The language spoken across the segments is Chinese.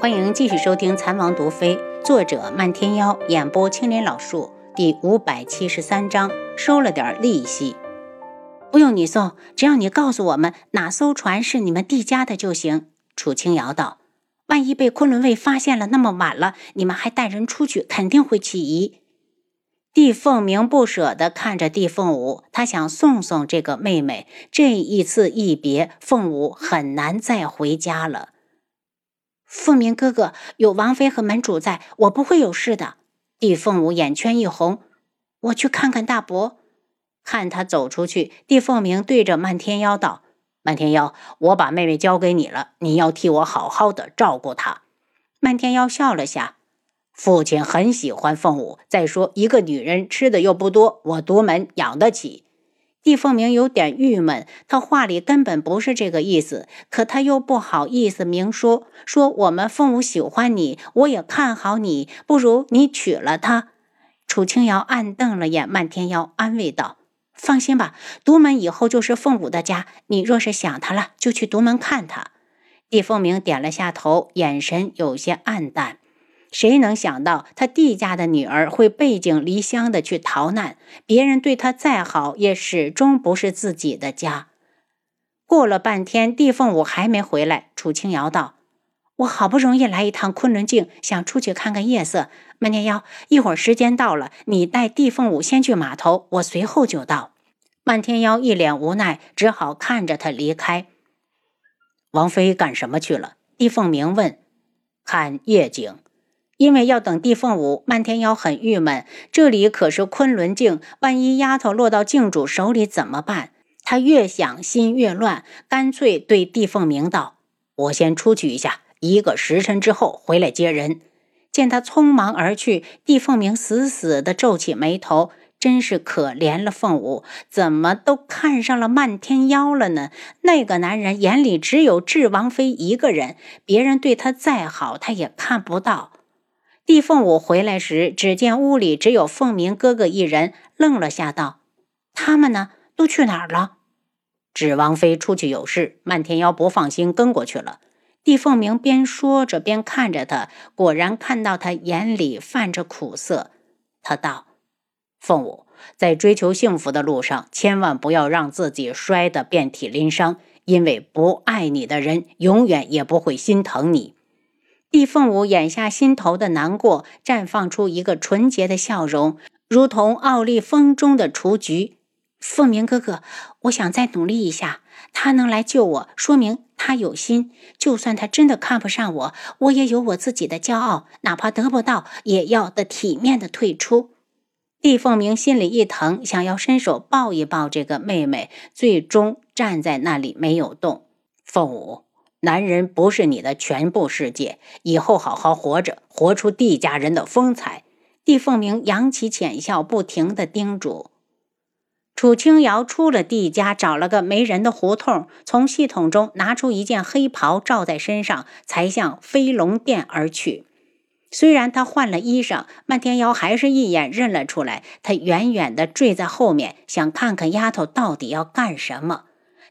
欢迎继续收听《残王毒妃》，作者漫天妖，演播青莲老树，第五百七十三章，收了点利息。不用你送，只要你告诉我们哪艘船是你们帝家的就行。楚清瑶道：“万一被昆仑卫发现了，那么晚了，你们还带人出去，肯定会起疑。”帝凤鸣不舍地看着帝凤舞，他想送送这个妹妹。这一次一别，凤舞很难再回家了。凤鸣哥哥有王妃和门主在，我不会有事的。帝凤舞眼圈一红，我去看看大伯。看他走出去，帝凤鸣对着漫天妖道：“漫天妖，我把妹妹交给你了，你要替我好好的照顾她。”漫天妖笑了下，父亲很喜欢凤舞。再说一个女人吃的又不多，我独门养得起。帝凤鸣有点郁闷，他话里根本不是这个意思，可他又不好意思明说。说我们凤舞喜欢你，我也看好你，不如你娶了她。楚清瑶暗瞪了眼漫天妖，安慰道：“放心吧，独门以后就是凤舞的家。你若是想他了，就去独门看他。”帝凤鸣点了下头，眼神有些暗淡。谁能想到他弟家的女儿会背井离乡的去逃难？别人对他再好，也始终不是自己的家。过了半天，帝凤舞还没回来。楚清瑶道：“我好不容易来一趟昆仑镜，想出去看看夜色。漫天妖，一会儿时间到了，你带帝凤舞先去码头，我随后就到。”漫天妖一脸无奈，只好看着他离开。王妃干什么去了？帝凤鸣问。看夜景。因为要等地凤舞，漫天妖很郁闷。这里可是昆仑镜，万一丫头落到镜主手里怎么办？他越想心越乱，干脆对地凤鸣道：“我先出去一下，一个时辰之后回来接人。”见他匆忙而去，地凤鸣死死地皱起眉头，真是可怜了凤舞，怎么都看上了漫天妖了呢？那个男人眼里只有智王妃一个人，别人对他再好，他也看不到。帝凤舞回来时，只见屋里只有凤鸣哥哥一人，愣了下，道：“他们呢？都去哪儿了？”指王妃出去有事，漫天妖不放心，跟过去了。帝凤鸣边说着边看着他，果然看到他眼里泛着苦涩。他道：“凤舞，在追求幸福的路上，千万不要让自己摔得遍体鳞伤，因为不爱你的人，永远也不会心疼你。”帝凤舞眼下心头的难过，绽放出一个纯洁的笑容，如同傲立风中的雏菊。凤鸣哥哥，我想再努力一下。他能来救我，说明他有心。就算他真的看不上我，我也有我自己的骄傲，哪怕得不到，也要的体面的退出。帝凤鸣心里一疼，想要伸手抱一抱这个妹妹，最终站在那里没有动。凤舞。男人不是你的全部世界，以后好好活着，活出帝家人的风采。帝凤鸣扬起浅笑，不停地叮嘱。楚清瑶出了帝家，找了个没人的胡同，从系统中拿出一件黑袍罩在身上，才向飞龙殿而去。虽然他换了衣裳，漫天妖还是一眼认了出来。他远远地坠在后面，想看看丫头到底要干什么。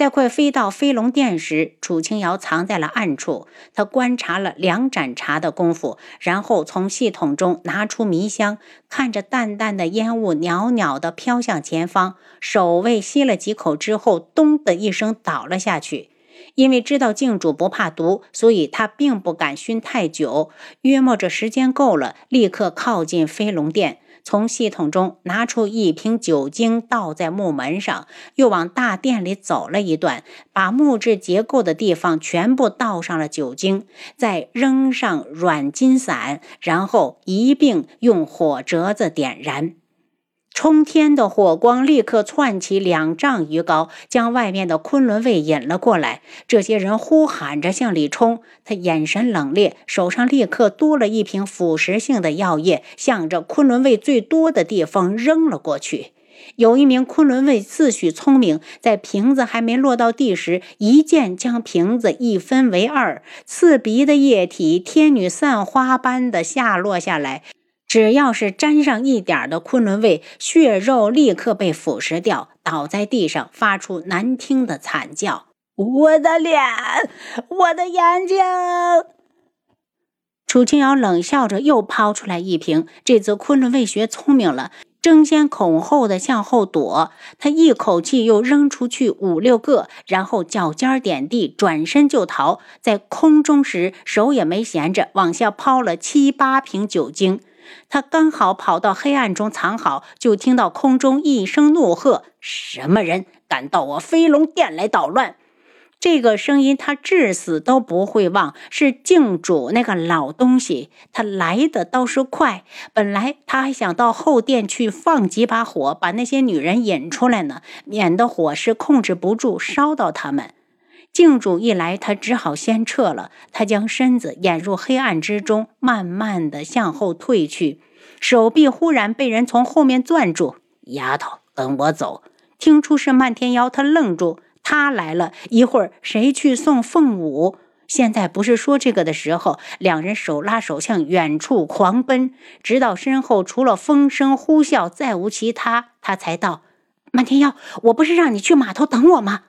在快飞到飞龙殿时，楚清瑶藏在了暗处。他观察了两盏茶的功夫，然后从系统中拿出迷香，看着淡淡的烟雾袅袅地飘向前方，守卫吸了几口之后，咚的一声倒了下去。因为知道镜主不怕毒，所以他并不敢熏太久。约摸着时间够了，立刻靠近飞龙殿。从系统中拿出一瓶酒精，倒在木门上，又往大殿里走了一段，把木质结构的地方全部倒上了酒精，再扔上软金伞，然后一并用火折子点燃。冲天的火光立刻窜起两丈余高，将外面的昆仑卫引了过来。这些人呼喊着向里冲，他眼神冷冽，手上立刻多了一瓶腐蚀性的药液，向着昆仑卫最多的地方扔了过去。有一名昆仑卫自诩聪明，在瓶子还没落到地时，一剑将瓶子一分为二，刺鼻的液体天女散花般的下落下来。只要是沾上一点的昆仑卫，血肉立刻被腐蚀掉，倒在地上，发出难听的惨叫。我的脸，我的眼睛！楚清瑶冷笑着，又抛出来一瓶。这次昆仑卫学聪明了。争先恐后的向后躲，他一口气又扔出去五六个，然后脚尖点地，转身就逃。在空中时，手也没闲着，往下抛了七八瓶酒精。他刚好跑到黑暗中藏好，就听到空中一声怒喝：“什么人敢到我飞龙殿来捣乱？”这个声音他至死都不会忘，是镜主那个老东西。他来的倒是快，本来他还想到后殿去放几把火，把那些女人引出来呢，免得火势控制不住烧到他们。镜主一来，他只好先撤了。他将身子掩入黑暗之中，慢慢的向后退去，手臂忽然被人从后面攥住。丫头，跟我走。听出是漫天妖，他愣住。他来了一会儿，谁去送凤舞？现在不是说这个的时候。两人手拉手向远处狂奔，直到身后除了风声呼啸，再无其他。他才道：“漫天妖，我不是让你去码头等我吗？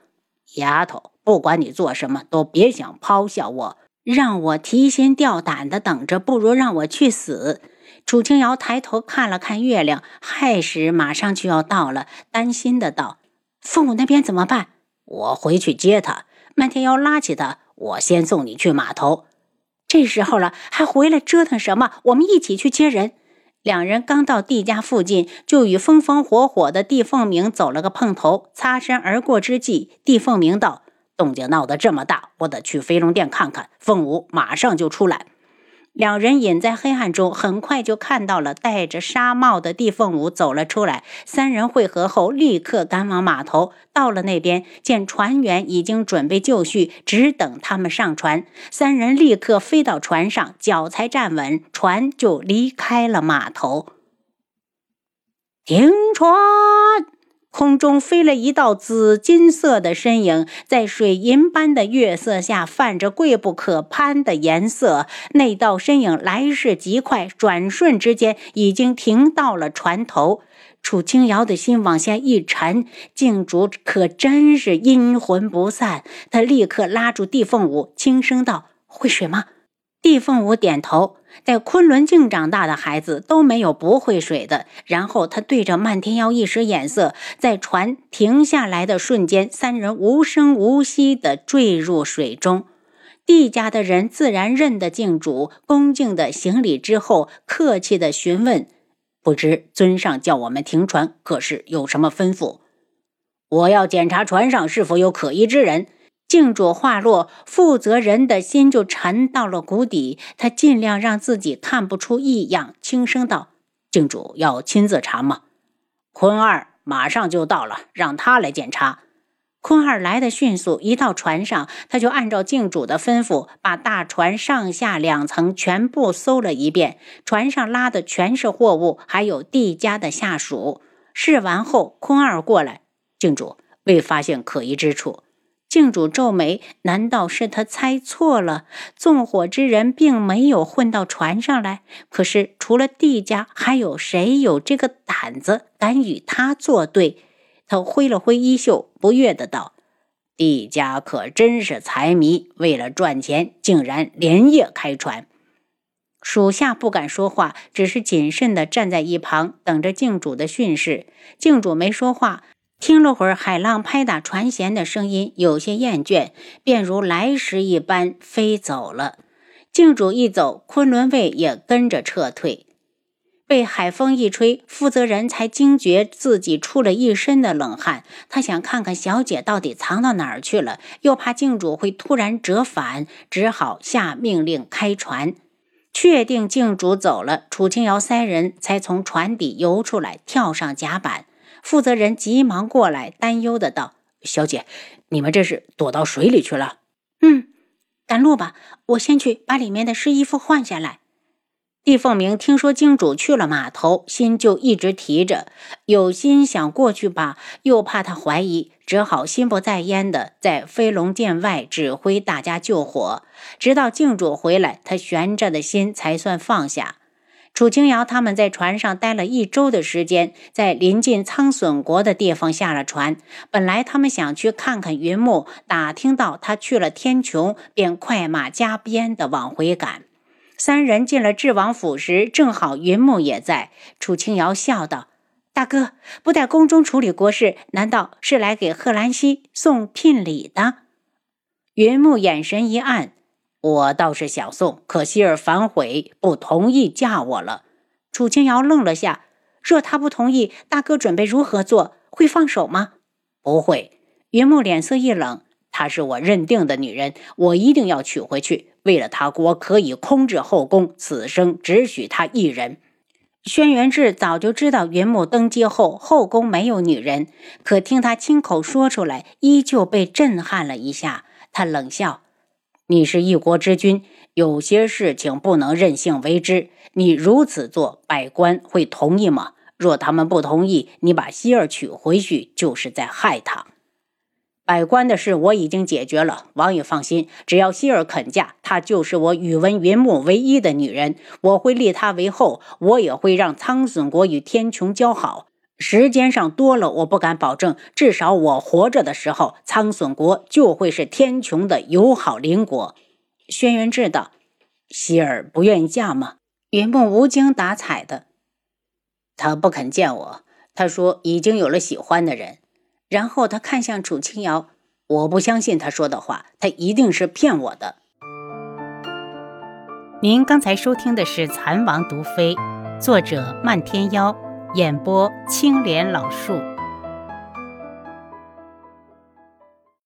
丫头，不管你做什么，都别想抛下我。让我提心吊胆的等着，不如让我去死。”楚清瑶抬头看了看月亮，亥时马上就要到了，担心的道：“父母那边怎么办？”我回去接他。漫天妖拉起他，我先送你去码头。这时候了，还回来折腾什么？我们一起去接人。两人刚到地家附近，就与风风火火的帝凤鸣走了个碰头。擦身而过之际，帝凤鸣道：“动静闹得这么大，我得去飞龙殿看看。”凤舞马上就出来。两人隐在黑暗中，很快就看到了戴着纱帽的地凤舞走了出来。三人会合后，立刻赶往码头。到了那边，见船员已经准备就绪，只等他们上船。三人立刻飞到船上，脚才站稳，船就离开了码头。停船。空中飞了一道紫金色的身影，在水银般的月色下泛着贵不可攀的颜色。那道身影来势极快，转瞬之间已经停到了船头。楚清瑶的心往下一沉，镜主可真是阴魂不散。他立刻拉住地凤舞，轻声道：“会水吗？”地凤舞点头。在昆仑镜长大的孩子都没有不会水的。然后他对着漫天妖一使眼色，在船停下来的瞬间，三人无声无息地坠入水中。地家的人自然认得镜主，恭敬地行礼之后，客气地询问：“不知尊上叫我们停船，可是有什么吩咐？”“我要检查船上是否有可疑之人。”镜主话落，负责人的心就沉到了谷底。他尽量让自己看不出异样，轻声道：“镜主要亲自查吗？”坤二马上就到了，让他来检查。坤二来的迅速，一到船上，他就按照镜主的吩咐，把大船上下两层全部搜了一遍。船上拉的全是货物，还有地家的下属。试完后，坤二过来，镜主未发现可疑之处。镜主皱眉，难道是他猜错了？纵火之人并没有混到船上来。可是除了帝家，还有谁有这个胆子敢与他作对？他挥了挥衣袖，不悦的道：“帝家可真是财迷，为了赚钱，竟然连夜开船。”属下不敢说话，只是谨慎的站在一旁，等着镜主的训示。镜主没说话。听了会儿海浪拍打船舷的声音，有些厌倦，便如来时一般飞走了。镜主一走，昆仑卫也跟着撤退。被海风一吹，负责人才惊觉自己出了一身的冷汗。他想看看小姐到底藏到哪儿去了，又怕镜主会突然折返，只好下命令开船。确定镜主走了，楚清瑶三人才从船底游出来，跳上甲板。负责人急忙过来，担忧的道：“小姐，你们这是躲到水里去了？”“嗯，赶路吧，我先去把里面的湿衣服换下来。”厉凤鸣听说京主去了码头，心就一直提着，有心想过去吧，又怕他怀疑，只好心不在焉的在飞龙殿外指挥大家救火，直到静主回来，他悬着的心才算放下。楚清瑶他们在船上待了一周的时间，在临近苍隼国的地方下了船。本来他们想去看看云木，打听到他去了天穹，便快马加鞭地往回赶。三人进了智王府时，正好云木也在。楚清瑶笑道：“大哥不在宫中处理国事，难道是来给贺兰溪送聘礼的？”云木眼神一暗：“我倒是想送，可希儿反悔，不同意嫁我了。”楚清瑶愣了下：“若他不同意，大哥准备如何做？会放手吗？”“不会。”云木脸色一冷。她是我认定的女人，我一定要娶回去。为了她，我可以空置后宫，此生只许她一人。轩辕志早就知道云木登基后后宫没有女人，可听他亲口说出来，依旧被震撼了一下。他冷笑：“你是一国之君，有些事情不能任性为之。你如此做，百官会同意吗？若他们不同意，你把希儿娶回去，就是在害他。”百官的事我已经解决了，王爷放心，只要希儿肯嫁，她就是我宇文云木唯一的女人。我会立她为后，我也会让苍隼国与天穹交好。时间上多了，我不敢保证，至少我活着的时候，苍隼国就会是天穹的友好邻国。轩辕志道：“希儿不愿意嫁吗？”云梦无精打采的，他不肯见我，他说已经有了喜欢的人。然后他看向楚清瑶，我不相信他说的话，他一定是骗我的。您刚才收听的是《蚕王毒妃》，作者漫天妖，演播青莲老树。